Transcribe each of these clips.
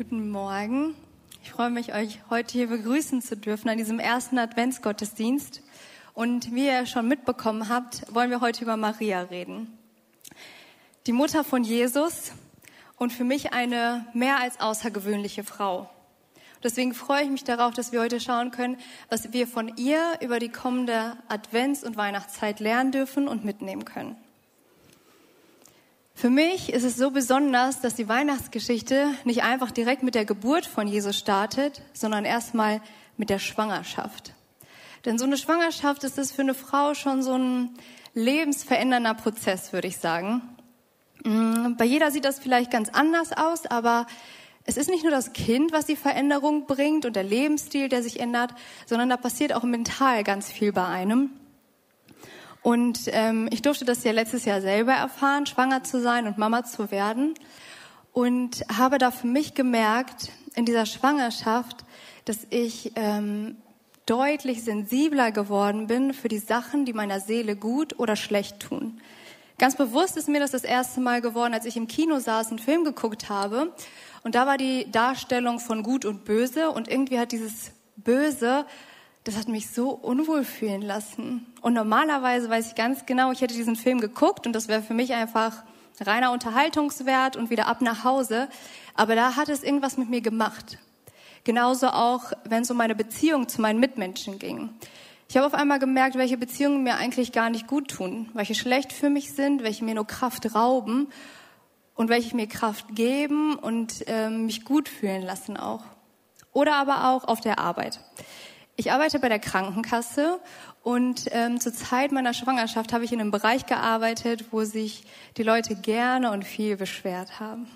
Guten Morgen. Ich freue mich, euch heute hier begrüßen zu dürfen an diesem ersten Adventsgottesdienst. Und wie ihr schon mitbekommen habt, wollen wir heute über Maria reden. Die Mutter von Jesus und für mich eine mehr als außergewöhnliche Frau. Deswegen freue ich mich darauf, dass wir heute schauen können, was wir von ihr über die kommende Advents- und Weihnachtszeit lernen dürfen und mitnehmen können. Für mich ist es so besonders, dass die Weihnachtsgeschichte nicht einfach direkt mit der Geburt von Jesus startet, sondern erstmal mit der Schwangerschaft. Denn so eine Schwangerschaft ist es für eine Frau schon so ein lebensverändernder Prozess, würde ich sagen. Mm, bei jeder sieht das vielleicht ganz anders aus, aber es ist nicht nur das Kind, was die Veränderung bringt und der Lebensstil, der sich ändert, sondern da passiert auch mental ganz viel bei einem. Und ähm, ich durfte das ja letztes Jahr selber erfahren, schwanger zu sein und Mama zu werden. Und habe da für mich gemerkt, in dieser Schwangerschaft, dass ich ähm, deutlich sensibler geworden bin für die Sachen, die meiner Seele gut oder schlecht tun. Ganz bewusst ist mir das das erste Mal geworden, als ich im Kino saß und einen Film geguckt habe. Und da war die Darstellung von Gut und Böse und irgendwie hat dieses Böse das hat mich so unwohl fühlen lassen. Und normalerweise weiß ich ganz genau, ich hätte diesen Film geguckt und das wäre für mich einfach reiner Unterhaltungswert und wieder ab nach Hause. Aber da hat es irgendwas mit mir gemacht. Genauso auch, wenn es um meine Beziehung zu meinen Mitmenschen ging. Ich habe auf einmal gemerkt, welche Beziehungen mir eigentlich gar nicht gut tun, welche schlecht für mich sind, welche mir nur Kraft rauben und welche mir Kraft geben und äh, mich gut fühlen lassen auch. Oder aber auch auf der Arbeit. Ich arbeite bei der Krankenkasse und ähm, zur Zeit meiner Schwangerschaft habe ich in einem Bereich gearbeitet, wo sich die Leute gerne und viel beschwert haben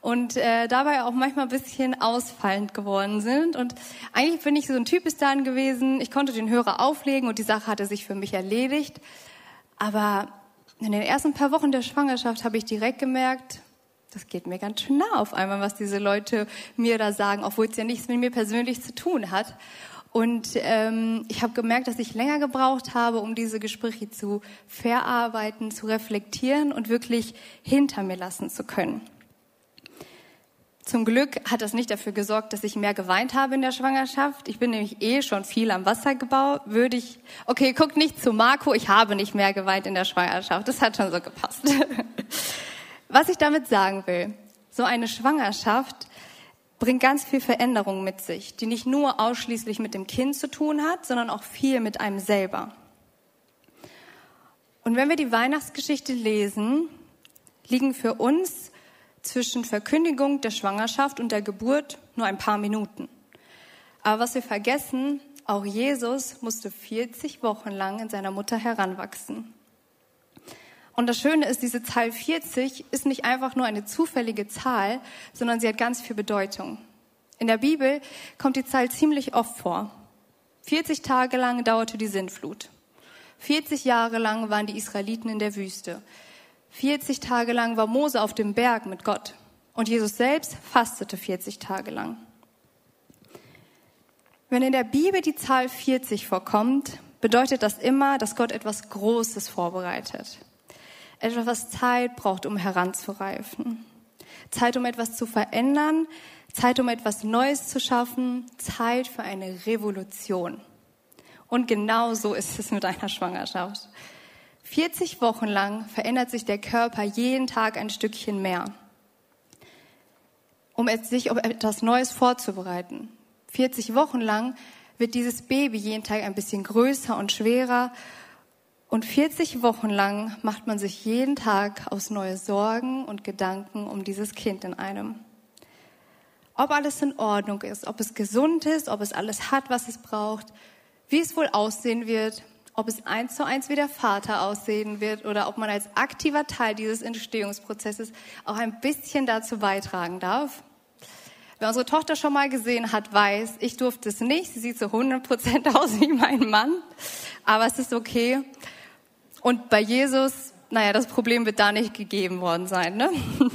und äh, dabei auch manchmal ein bisschen ausfallend geworden sind. Und eigentlich bin ich so ein Typ dann gewesen. Ich konnte den Hörer auflegen und die Sache hatte sich für mich erledigt. Aber in den ersten paar Wochen der Schwangerschaft habe ich direkt gemerkt, das geht mir ganz schön nah auf einmal, was diese Leute mir da sagen, obwohl es ja nichts mit mir persönlich zu tun hat. Und ähm, ich habe gemerkt, dass ich länger gebraucht habe, um diese Gespräche zu verarbeiten, zu reflektieren und wirklich hinter mir lassen zu können. Zum Glück hat das nicht dafür gesorgt, dass ich mehr geweint habe in der Schwangerschaft. Ich bin nämlich eh schon viel am Wasser gebaut. Würde ich, okay, guckt nicht zu Marco, ich habe nicht mehr geweint in der Schwangerschaft. Das hat schon so gepasst. Was ich damit sagen will, so eine Schwangerschaft bringt ganz viel Veränderung mit sich, die nicht nur ausschließlich mit dem Kind zu tun hat, sondern auch viel mit einem selber. Und wenn wir die Weihnachtsgeschichte lesen, liegen für uns zwischen Verkündigung der Schwangerschaft und der Geburt nur ein paar Minuten. Aber was wir vergessen, auch Jesus musste 40 Wochen lang in seiner Mutter heranwachsen. Und das Schöne ist, diese Zahl 40 ist nicht einfach nur eine zufällige Zahl, sondern sie hat ganz viel Bedeutung. In der Bibel kommt die Zahl ziemlich oft vor. 40 Tage lang dauerte die Sintflut. 40 Jahre lang waren die Israeliten in der Wüste. 40 Tage lang war Mose auf dem Berg mit Gott. Und Jesus selbst fastete 40 Tage lang. Wenn in der Bibel die Zahl 40 vorkommt, bedeutet das immer, dass Gott etwas Großes vorbereitet. Etwas, was Zeit braucht, um heranzureifen. Zeit, um etwas zu verändern. Zeit, um etwas Neues zu schaffen. Zeit für eine Revolution. Und genau so ist es mit einer Schwangerschaft. 40 Wochen lang verändert sich der Körper jeden Tag ein Stückchen mehr, um sich auf etwas Neues vorzubereiten. 40 Wochen lang wird dieses Baby jeden Tag ein bisschen größer und schwerer und 40 Wochen lang macht man sich jeden Tag aus neue Sorgen und Gedanken um dieses Kind in einem. Ob alles in Ordnung ist, ob es gesund ist, ob es alles hat, was es braucht, wie es wohl aussehen wird, ob es eins zu eins wie der Vater aussehen wird oder ob man als aktiver Teil dieses Entstehungsprozesses auch ein bisschen dazu beitragen darf. Wer unsere Tochter schon mal gesehen hat, weiß, ich durfte es nicht. Sie sieht so 100 Prozent aus wie mein Mann, aber es ist okay. Und bei Jesus, naja, das Problem wird da nicht gegeben worden sein. Ne?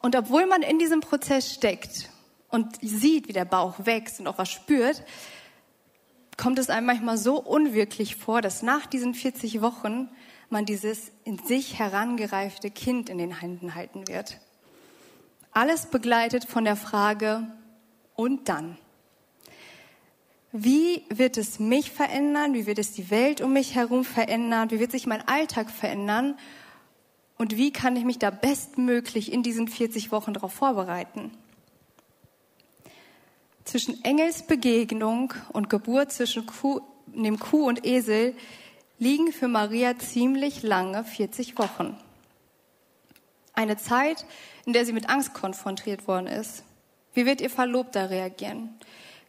Und obwohl man in diesem Prozess steckt und sieht, wie der Bauch wächst und auch was spürt, kommt es einem manchmal so unwirklich vor, dass nach diesen 40 Wochen man dieses in sich herangereifte Kind in den Händen halten wird. Alles begleitet von der Frage, und dann? Wie wird es mich verändern? Wie wird es die Welt um mich herum verändern? Wie wird sich mein Alltag verändern? Und wie kann ich mich da bestmöglich in diesen 40 Wochen darauf vorbereiten? Zwischen Engelsbegegnung und Geburt zwischen Kuh, dem Kuh und Esel liegen für Maria ziemlich lange 40 Wochen. Eine Zeit, in der sie mit Angst konfrontiert worden ist. Wie wird ihr Verlobter reagieren?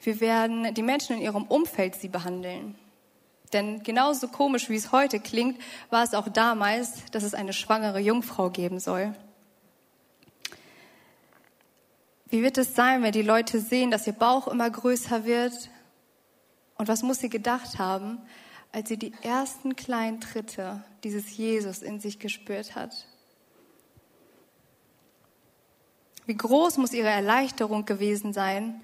Wie werden die Menschen in ihrem Umfeld sie behandeln? Denn genauso komisch, wie es heute klingt, war es auch damals, dass es eine schwangere Jungfrau geben soll. Wie wird es sein, wenn die Leute sehen, dass ihr Bauch immer größer wird? Und was muss sie gedacht haben, als sie die ersten kleinen Tritte dieses Jesus in sich gespürt hat? Wie groß muss ihre Erleichterung gewesen sein,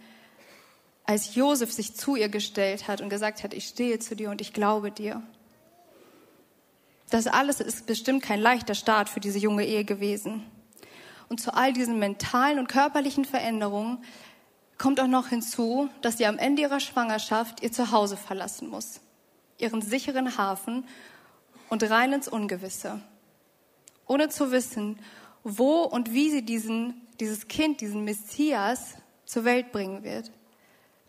als Josef sich zu ihr gestellt hat und gesagt hat, ich stehe zu dir und ich glaube dir. Das alles ist bestimmt kein leichter Start für diese junge Ehe gewesen. Und zu all diesen mentalen und körperlichen Veränderungen kommt auch noch hinzu, dass sie am Ende ihrer Schwangerschaft ihr Zuhause verlassen muss, ihren sicheren Hafen und rein ins Ungewisse, ohne zu wissen, wo und wie sie diesen, dieses Kind, diesen Messias zur Welt bringen wird.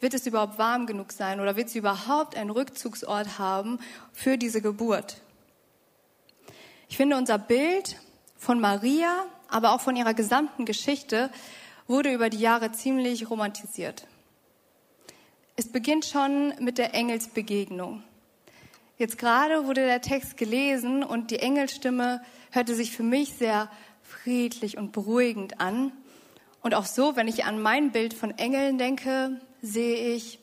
Wird es überhaupt warm genug sein oder wird sie überhaupt einen Rückzugsort haben für diese Geburt? Ich finde, unser Bild von Maria, aber auch von ihrer gesamten Geschichte wurde über die Jahre ziemlich romantisiert. Es beginnt schon mit der Engelsbegegnung. Jetzt gerade wurde der Text gelesen und die Engelsstimme hörte sich für mich sehr friedlich und beruhigend an. Und auch so, wenn ich an mein Bild von Engeln denke, sehe ich,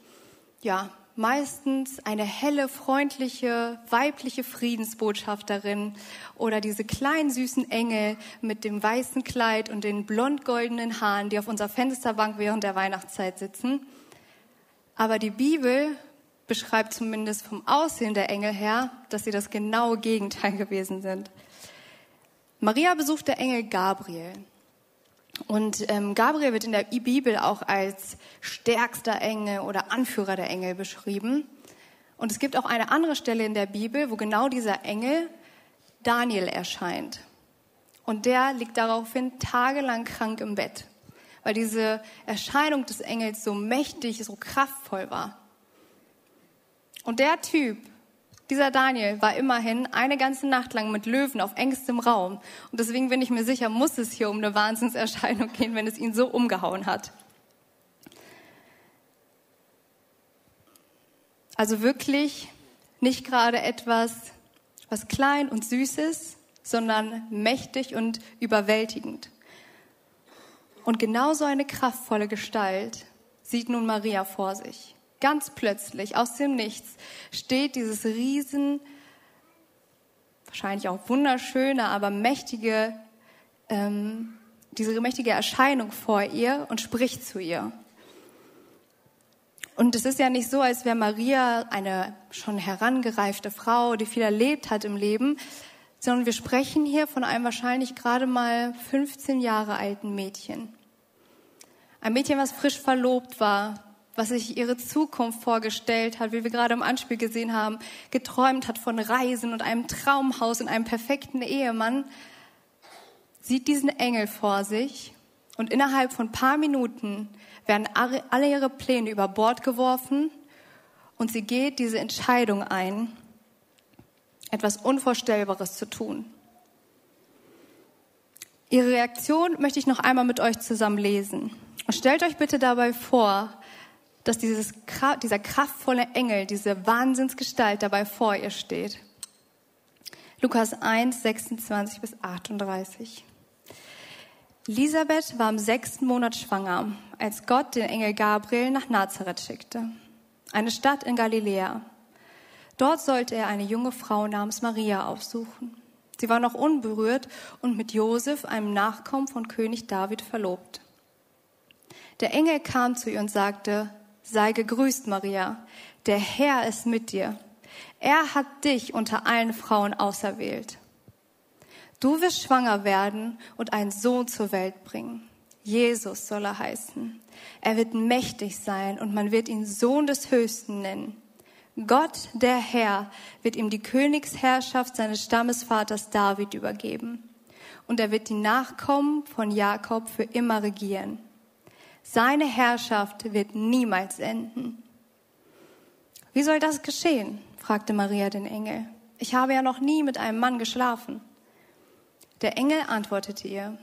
ja, meistens eine helle, freundliche, weibliche Friedensbotschafterin oder diese kleinen süßen Engel mit dem weißen Kleid und den blond-goldenen Haaren, die auf unserer Fensterbank während der Weihnachtszeit sitzen. Aber die Bibel beschreibt zumindest vom Aussehen der Engel her, dass sie das genaue Gegenteil gewesen sind. Maria besucht der Engel Gabriel. Und ähm, Gabriel wird in der Bibel auch als stärkster Engel oder Anführer der Engel beschrieben. Und es gibt auch eine andere Stelle in der Bibel, wo genau dieser Engel Daniel erscheint. Und der liegt daraufhin tagelang krank im Bett, weil diese Erscheinung des Engels so mächtig, so kraftvoll war. Und der Typ dieser Daniel war immerhin eine ganze Nacht lang mit Löwen auf engstem Raum. Und deswegen bin ich mir sicher, muss es hier um eine Wahnsinnserscheinung gehen, wenn es ihn so umgehauen hat. Also wirklich nicht gerade etwas, was klein und süß ist, sondern mächtig und überwältigend. Und genauso eine kraftvolle Gestalt sieht nun Maria vor sich. Ganz plötzlich, aus dem Nichts, steht dieses riesen, wahrscheinlich auch wunderschöne, aber mächtige, ähm, diese mächtige Erscheinung vor ihr und spricht zu ihr. Und es ist ja nicht so, als wäre Maria eine schon herangereifte Frau, die viel erlebt hat im Leben, sondern wir sprechen hier von einem wahrscheinlich gerade mal 15 Jahre alten Mädchen. Ein Mädchen, was frisch verlobt war, was sich ihre Zukunft vorgestellt hat, wie wir gerade im Anspiel gesehen haben, geträumt hat von Reisen und einem Traumhaus und einem perfekten Ehemann, sieht diesen Engel vor sich und innerhalb von paar Minuten werden alle ihre Pläne über Bord geworfen und sie geht diese Entscheidung ein, etwas Unvorstellbares zu tun. Ihre Reaktion möchte ich noch einmal mit euch zusammen lesen. Und stellt euch bitte dabei vor, dass dieses, dieser kraftvolle Engel, diese Wahnsinnsgestalt dabei vor ihr steht. Lukas 1, 26 bis 38. Elisabeth war im sechsten Monat schwanger, als Gott den Engel Gabriel nach Nazareth schickte, eine Stadt in Galiläa. Dort sollte er eine junge Frau namens Maria aufsuchen. Sie war noch unberührt und mit Josef, einem Nachkommen von König David, verlobt. Der Engel kam zu ihr und sagte, Sei gegrüßt, Maria. Der Herr ist mit dir. Er hat dich unter allen Frauen auserwählt. Du wirst schwanger werden und einen Sohn zur Welt bringen. Jesus soll er heißen. Er wird mächtig sein und man wird ihn Sohn des Höchsten nennen. Gott, der Herr, wird ihm die Königsherrschaft seines Stammesvaters David übergeben. Und er wird die Nachkommen von Jakob für immer regieren. Seine Herrschaft wird niemals enden. Wie soll das geschehen? fragte Maria den Engel. Ich habe ja noch nie mit einem Mann geschlafen. Der Engel antwortete ihr,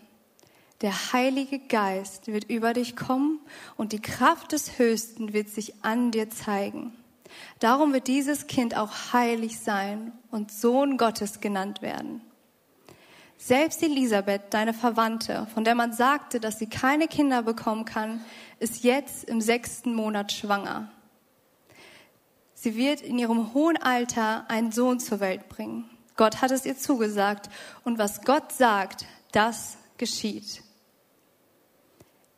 der Heilige Geist wird über dich kommen und die Kraft des Höchsten wird sich an dir zeigen. Darum wird dieses Kind auch heilig sein und Sohn Gottes genannt werden. Selbst Elisabeth, deine Verwandte, von der man sagte, dass sie keine Kinder bekommen kann, ist jetzt im sechsten Monat schwanger. Sie wird in ihrem hohen Alter einen Sohn zur Welt bringen. Gott hat es ihr zugesagt. Und was Gott sagt, das geschieht.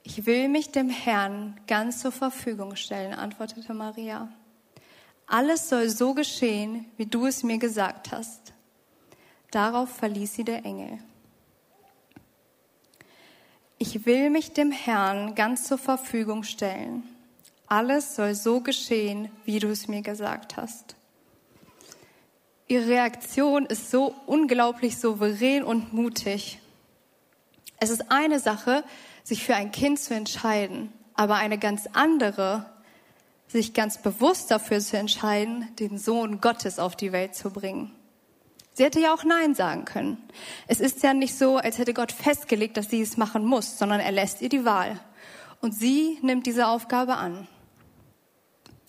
Ich will mich dem Herrn ganz zur Verfügung stellen, antwortete Maria. Alles soll so geschehen, wie du es mir gesagt hast. Darauf verließ sie der Engel. Ich will mich dem Herrn ganz zur Verfügung stellen. Alles soll so geschehen, wie du es mir gesagt hast. Ihre Reaktion ist so unglaublich souverän und mutig. Es ist eine Sache, sich für ein Kind zu entscheiden, aber eine ganz andere, sich ganz bewusst dafür zu entscheiden, den Sohn Gottes auf die Welt zu bringen. Sie hätte ja auch Nein sagen können. Es ist ja nicht so, als hätte Gott festgelegt, dass sie es machen muss, sondern er lässt ihr die Wahl. Und sie nimmt diese Aufgabe an.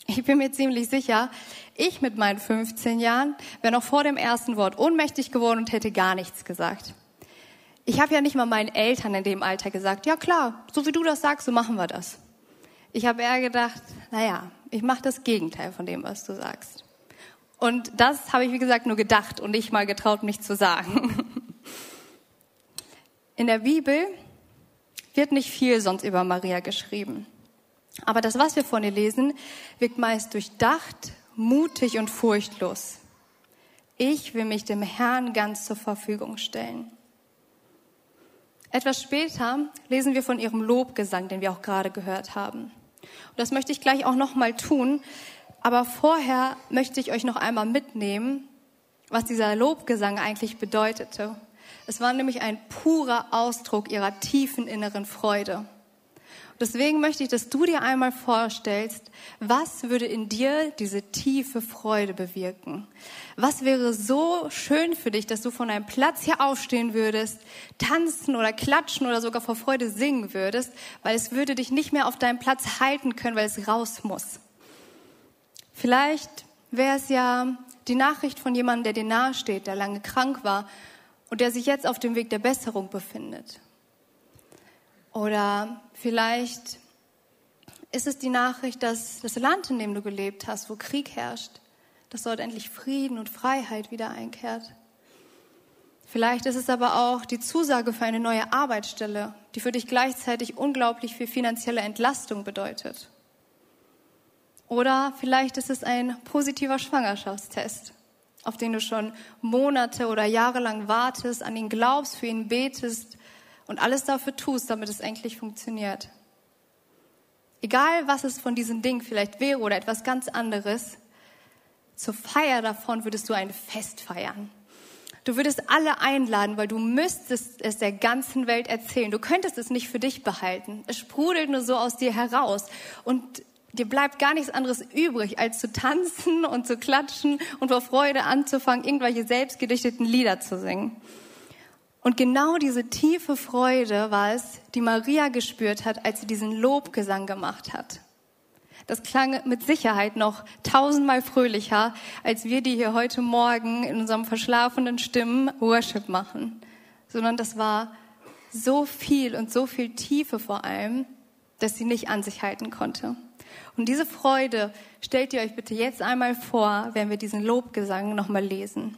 Ich bin mir ziemlich sicher, ich mit meinen 15 Jahren wäre noch vor dem ersten Wort ohnmächtig geworden und hätte gar nichts gesagt. Ich habe ja nicht mal meinen Eltern in dem Alter gesagt, ja klar, so wie du das sagst, so machen wir das. Ich habe eher gedacht, naja, ich mache das Gegenteil von dem, was du sagst. Und das habe ich, wie gesagt, nur gedacht und nicht mal getraut, mich zu sagen. In der Bibel wird nicht viel sonst über Maria geschrieben. Aber das, was wir von ihr lesen, wirkt meist durchdacht, mutig und furchtlos. Ich will mich dem Herrn ganz zur Verfügung stellen. Etwas später lesen wir von ihrem Lobgesang, den wir auch gerade gehört haben. Und das möchte ich gleich auch nochmal tun. Aber vorher möchte ich euch noch einmal mitnehmen, was dieser Lobgesang eigentlich bedeutete. Es war nämlich ein purer Ausdruck ihrer tiefen inneren Freude. Deswegen möchte ich, dass du dir einmal vorstellst, was würde in dir diese tiefe Freude bewirken? Was wäre so schön für dich, dass du von einem Platz hier aufstehen würdest, tanzen oder klatschen oder sogar vor Freude singen würdest, weil es würde dich nicht mehr auf deinem Platz halten können, weil es raus muss. Vielleicht wäre es ja die Nachricht von jemandem, der dir nahesteht, der lange krank war und der sich jetzt auf dem Weg der Besserung befindet. Oder vielleicht ist es die Nachricht, dass das Land, in dem du gelebt hast, wo Krieg herrscht, dass dort endlich Frieden und Freiheit wieder einkehrt. Vielleicht ist es aber auch die Zusage für eine neue Arbeitsstelle, die für dich gleichzeitig unglaublich viel finanzielle Entlastung bedeutet. Oder vielleicht ist es ein positiver Schwangerschaftstest, auf den du schon Monate oder Jahre lang wartest, an ihn glaubst, für ihn betest und alles dafür tust, damit es endlich funktioniert. Egal, was es von diesen Dingen vielleicht wäre oder etwas ganz anderes, zur Feier davon würdest du ein Fest feiern. Du würdest alle einladen, weil du müsstest es der ganzen Welt erzählen. Du könntest es nicht für dich behalten. Es sprudelt nur so aus dir heraus. Und dir bleibt gar nichts anderes übrig, als zu tanzen und zu klatschen und vor Freude anzufangen, irgendwelche selbstgedichteten Lieder zu singen. Und genau diese tiefe Freude war es, die Maria gespürt hat, als sie diesen Lobgesang gemacht hat. Das klang mit Sicherheit noch tausendmal fröhlicher, als wir, die hier heute Morgen in unserem verschlafenen Stimmen Worship machen. Sondern das war so viel und so viel Tiefe vor allem, dass sie nicht an sich halten konnte. Und diese Freude stellt ihr euch bitte jetzt einmal vor, wenn wir diesen Lobgesang nochmal lesen.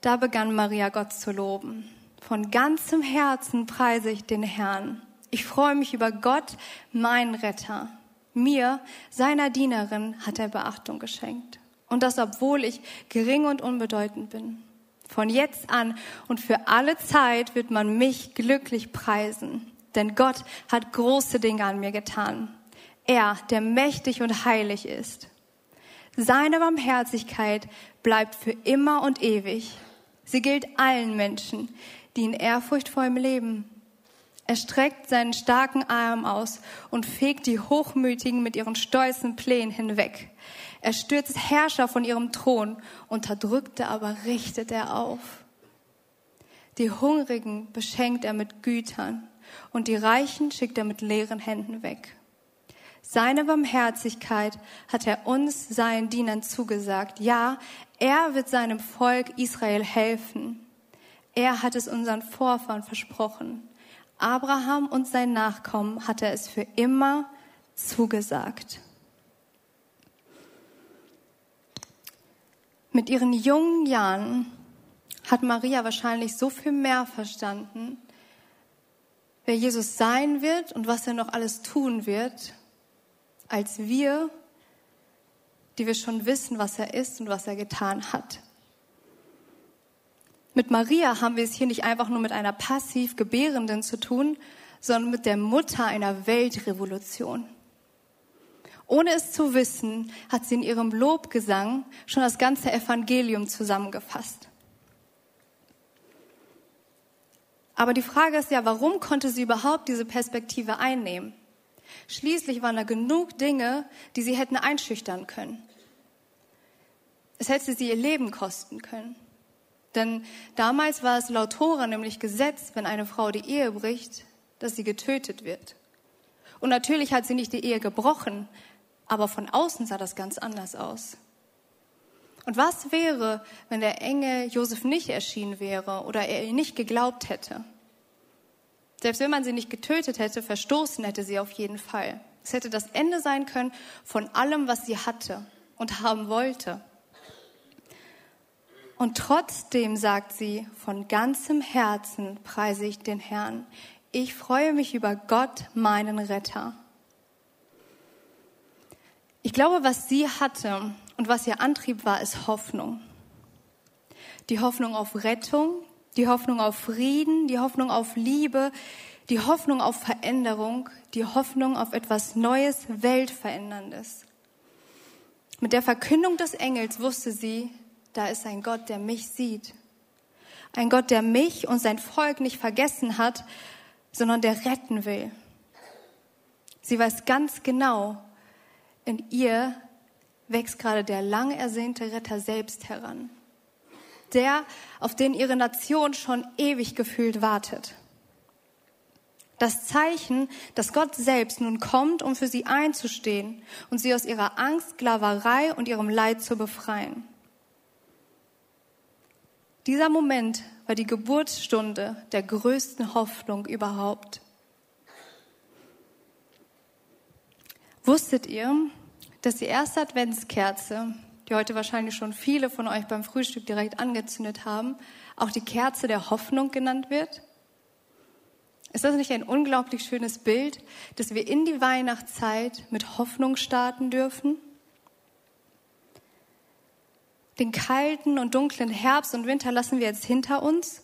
Da begann Maria Gott zu loben. Von ganzem Herzen preise ich den Herrn. Ich freue mich über Gott, meinen Retter. Mir, seiner Dienerin, hat er Beachtung geschenkt. Und das, obwohl ich gering und unbedeutend bin. Von jetzt an und für alle Zeit wird man mich glücklich preisen, denn Gott hat große Dinge an mir getan. Er, der mächtig und heilig ist. Seine Barmherzigkeit bleibt für immer und ewig. Sie gilt allen Menschen, die in Ehrfurcht vor ihm leben. Er streckt seinen starken Arm aus und fegt die Hochmütigen mit ihren stolzen Plänen hinweg. Er stürzt Herrscher von ihrem Thron, Unterdrückte aber richtet er auf. Die Hungrigen beschenkt er mit Gütern und die Reichen schickt er mit leeren Händen weg. Seine Barmherzigkeit hat er uns, seinen Dienern, zugesagt. Ja, er wird seinem Volk Israel helfen. Er hat es unseren Vorfahren versprochen. Abraham und sein Nachkommen hat er es für immer zugesagt. Mit ihren jungen Jahren hat Maria wahrscheinlich so viel mehr verstanden, wer Jesus sein wird und was er noch alles tun wird, als wir, die wir schon wissen, was er ist und was er getan hat. Mit Maria haben wir es hier nicht einfach nur mit einer passiv Gebärenden zu tun, sondern mit der Mutter einer Weltrevolution. Ohne es zu wissen, hat sie in ihrem Lobgesang schon das ganze Evangelium zusammengefasst. Aber die Frage ist ja, warum konnte sie überhaupt diese Perspektive einnehmen? Schließlich waren da genug Dinge, die sie hätten einschüchtern können. Es hätte sie ihr Leben kosten können. Denn damals war es laut Tora nämlich Gesetz, wenn eine Frau die Ehe bricht, dass sie getötet wird. Und natürlich hat sie nicht die Ehe gebrochen, aber von außen sah das ganz anders aus. Und was wäre, wenn der Engel Josef nicht erschienen wäre oder er ihr nicht geglaubt hätte? Selbst wenn man sie nicht getötet hätte, verstoßen hätte sie auf jeden Fall. Es hätte das Ende sein können von allem, was sie hatte und haben wollte. Und trotzdem sagt sie, von ganzem Herzen preise ich den Herrn. Ich freue mich über Gott, meinen Retter. Ich glaube, was sie hatte und was ihr Antrieb war, ist Hoffnung. Die Hoffnung auf Rettung, die Hoffnung auf Frieden, die Hoffnung auf Liebe, die Hoffnung auf Veränderung, die Hoffnung auf etwas Neues, Weltveränderndes. Mit der Verkündung des Engels wusste sie, da ist ein Gott, der mich sieht. Ein Gott, der mich und sein Volk nicht vergessen hat, sondern der retten will. Sie weiß ganz genau, in ihr wächst gerade der lang ersehnte Retter selbst heran. Der, auf den ihre Nation schon ewig gefühlt wartet. Das Zeichen, dass Gott selbst nun kommt, um für sie einzustehen und sie aus ihrer Angst, Sklaverei und ihrem Leid zu befreien. Dieser Moment war die Geburtsstunde der größten Hoffnung überhaupt. Wusstet ihr, dass die erste Adventskerze, die heute wahrscheinlich schon viele von euch beim Frühstück direkt angezündet haben, auch die Kerze der Hoffnung genannt wird? Ist das nicht ein unglaublich schönes Bild, dass wir in die Weihnachtszeit mit Hoffnung starten dürfen? Den kalten und dunklen Herbst und Winter lassen wir jetzt hinter uns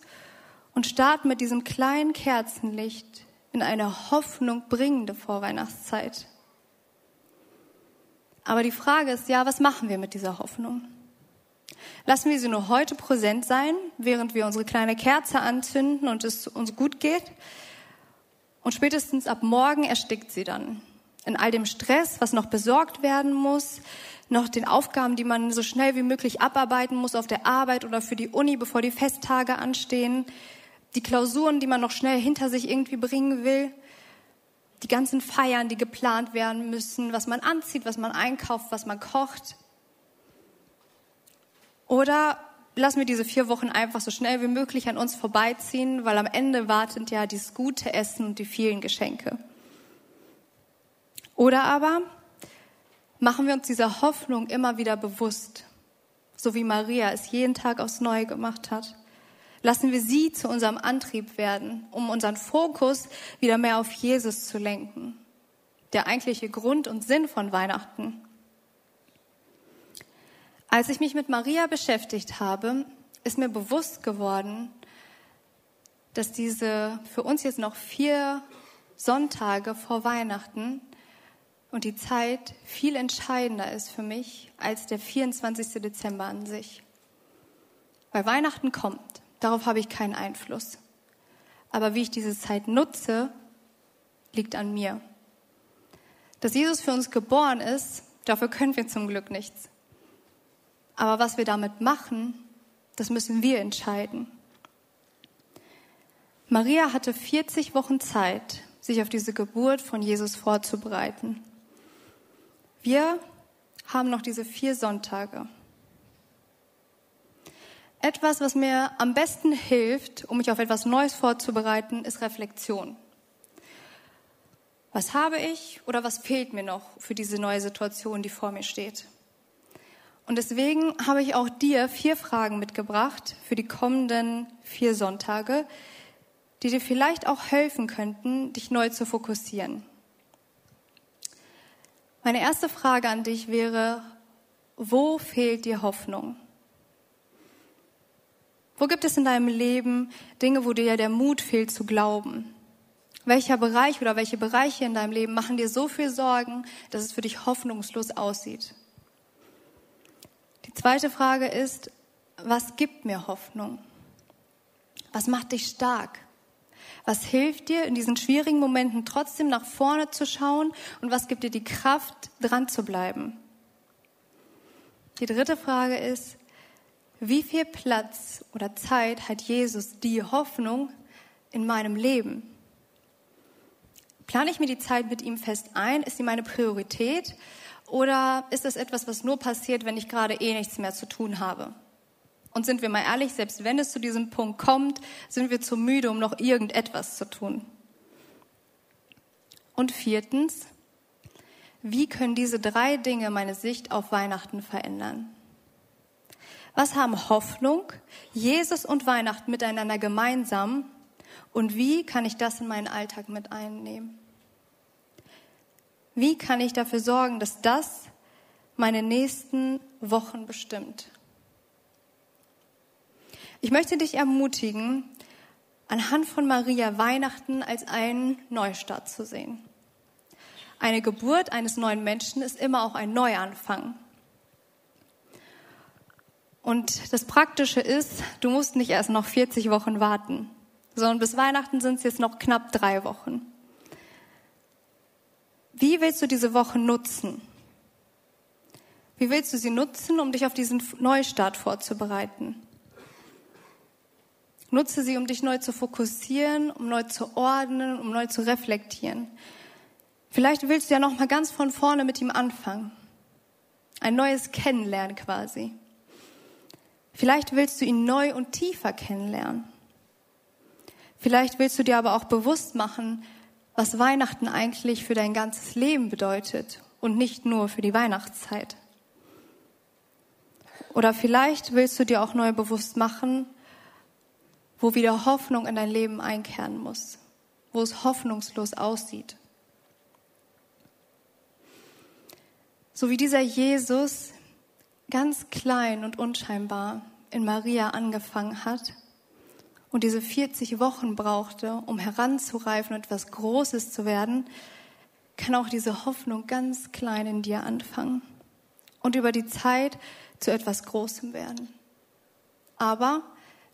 und starten mit diesem kleinen Kerzenlicht in eine Hoffnung bringende Vorweihnachtszeit. Aber die Frage ist ja, was machen wir mit dieser Hoffnung? Lassen wir sie nur heute präsent sein, während wir unsere kleine Kerze anzünden und es uns gut geht? Und spätestens ab morgen erstickt sie dann. In all dem Stress, was noch besorgt werden muss, noch den Aufgaben, die man so schnell wie möglich abarbeiten muss auf der Arbeit oder für die Uni, bevor die Festtage anstehen, die Klausuren, die man noch schnell hinter sich irgendwie bringen will die ganzen Feiern, die geplant werden müssen, was man anzieht, was man einkauft, was man kocht. Oder lassen wir diese vier Wochen einfach so schnell wie möglich an uns vorbeiziehen, weil am Ende wartet ja dieses gute Essen und die vielen Geschenke. Oder aber machen wir uns dieser Hoffnung immer wieder bewusst, so wie Maria es jeden Tag aufs Neue gemacht hat. Lassen wir sie zu unserem Antrieb werden, um unseren Fokus wieder mehr auf Jesus zu lenken. Der eigentliche Grund und Sinn von Weihnachten. Als ich mich mit Maria beschäftigt habe, ist mir bewusst geworden, dass diese für uns jetzt noch vier Sonntage vor Weihnachten und die Zeit viel entscheidender ist für mich als der 24. Dezember an sich. Weil Weihnachten kommt, darauf habe ich keinen Einfluss. Aber wie ich diese Zeit nutze, liegt an mir. Dass Jesus für uns geboren ist, dafür können wir zum Glück nichts. Aber was wir damit machen, das müssen wir entscheiden. Maria hatte 40 Wochen Zeit, sich auf diese Geburt von Jesus vorzubereiten. Wir haben noch diese vier Sonntage. Etwas, was mir am besten hilft, um mich auf etwas Neues vorzubereiten, ist Reflexion. Was habe ich oder was fehlt mir noch für diese neue Situation, die vor mir steht? Und deswegen habe ich auch dir vier Fragen mitgebracht für die kommenden vier Sonntage, die dir vielleicht auch helfen könnten, dich neu zu fokussieren. Meine erste Frage an dich wäre, wo fehlt dir Hoffnung? Wo gibt es in deinem Leben Dinge, wo dir der Mut fehlt zu glauben? Welcher Bereich oder welche Bereiche in deinem Leben machen dir so viel Sorgen, dass es für dich hoffnungslos aussieht? Die zweite Frage ist, was gibt mir Hoffnung? Was macht dich stark? Was hilft dir in diesen schwierigen Momenten trotzdem nach vorne zu schauen und was gibt dir die Kraft, dran zu bleiben? Die dritte Frage ist, wie viel Platz oder Zeit hat Jesus die Hoffnung in meinem Leben? Plane ich mir die Zeit mit ihm fest ein? Ist sie meine Priorität? Oder ist es etwas, was nur passiert, wenn ich gerade eh nichts mehr zu tun habe? Und sind wir mal ehrlich, selbst wenn es zu diesem Punkt kommt, sind wir zu müde, um noch irgendetwas zu tun. Und viertens, wie können diese drei Dinge meine Sicht auf Weihnachten verändern? Was haben Hoffnung, Jesus und Weihnachten miteinander gemeinsam? Und wie kann ich das in meinen Alltag mit einnehmen? Wie kann ich dafür sorgen, dass das meine nächsten Wochen bestimmt? Ich möchte dich ermutigen, anhand von Maria Weihnachten als einen Neustart zu sehen. Eine Geburt eines neuen Menschen ist immer auch ein Neuanfang. Und das Praktische ist, du musst nicht erst noch 40 Wochen warten, sondern bis Weihnachten sind es jetzt noch knapp drei Wochen. Wie willst du diese Woche nutzen? Wie willst du sie nutzen, um dich auf diesen Neustart vorzubereiten? Nutze sie, um dich neu zu fokussieren, um neu zu ordnen, um neu zu reflektieren. Vielleicht willst du ja noch mal ganz von vorne mit ihm anfangen. Ein neues Kennenlernen quasi. Vielleicht willst du ihn neu und tiefer kennenlernen. Vielleicht willst du dir aber auch bewusst machen, was Weihnachten eigentlich für dein ganzes Leben bedeutet und nicht nur für die Weihnachtszeit. Oder vielleicht willst du dir auch neu bewusst machen, wo wieder Hoffnung in dein Leben einkehren muss, wo es hoffnungslos aussieht. So wie dieser Jesus ganz klein und unscheinbar in Maria angefangen hat und diese 40 Wochen brauchte, um heranzureifen und etwas Großes zu werden, kann auch diese Hoffnung ganz klein in dir anfangen und über die Zeit zu etwas Großem werden. Aber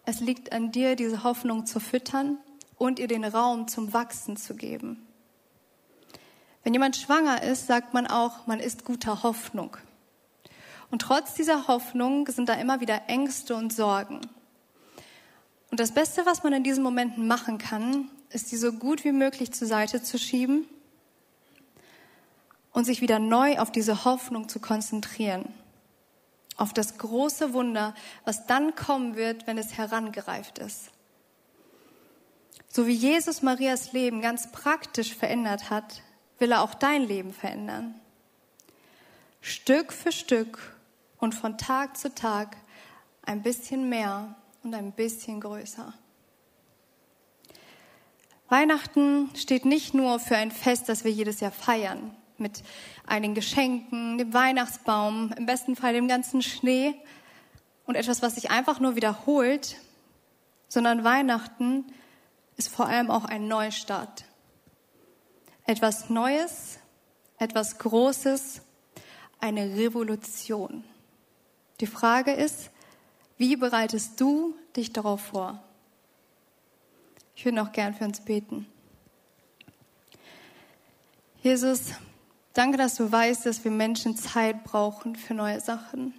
es liegt an dir, diese Hoffnung zu füttern und ihr den Raum zum Wachsen zu geben. Wenn jemand schwanger ist, sagt man auch, man ist guter Hoffnung. Und trotz dieser Hoffnung sind da immer wieder Ängste und Sorgen. Und das Beste, was man in diesen Momenten machen kann, ist, die so gut wie möglich zur Seite zu schieben und sich wieder neu auf diese Hoffnung zu konzentrieren auf das große Wunder, was dann kommen wird, wenn es herangereift ist. So wie Jesus Marias Leben ganz praktisch verändert hat, will er auch dein Leben verändern. Stück für Stück und von Tag zu Tag ein bisschen mehr und ein bisschen größer. Weihnachten steht nicht nur für ein Fest, das wir jedes Jahr feiern, mit einigen Geschenken, dem Weihnachtsbaum, im besten Fall dem ganzen Schnee, und etwas, was sich einfach nur wiederholt, sondern Weihnachten ist vor allem auch ein Neustart. Etwas Neues, etwas Großes, eine Revolution. Die Frage ist, wie bereitest du dich darauf vor? Ich würde noch gern für uns beten. Jesus, danke, dass du weißt, dass wir Menschen Zeit brauchen für neue Sachen.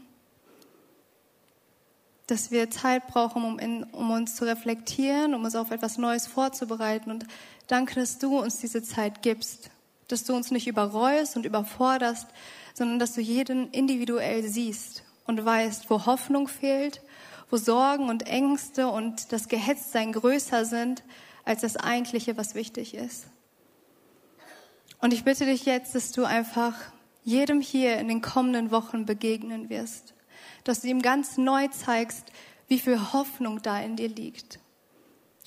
Dass wir Zeit brauchen, um, in, um uns zu reflektieren, um uns auf etwas Neues vorzubereiten. Und danke, dass du uns diese Zeit gibst. Dass du uns nicht überrollst und überforderst, sondern dass du jeden individuell siehst und weißt, wo Hoffnung fehlt wo Sorgen und Ängste und das Gehetztsein größer sind als das Eigentliche, was wichtig ist. Und ich bitte dich jetzt, dass du einfach jedem hier in den kommenden Wochen begegnen wirst, dass du ihm ganz neu zeigst, wie viel Hoffnung da in dir liegt.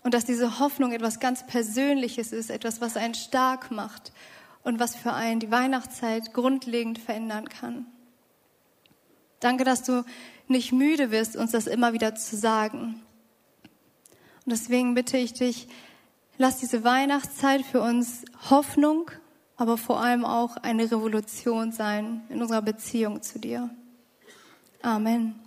Und dass diese Hoffnung etwas ganz Persönliches ist, etwas, was einen stark macht und was für einen die Weihnachtszeit grundlegend verändern kann. Danke, dass du nicht müde wirst, uns das immer wieder zu sagen. Und deswegen bitte ich dich, lass diese Weihnachtszeit für uns Hoffnung, aber vor allem auch eine Revolution sein in unserer Beziehung zu dir. Amen.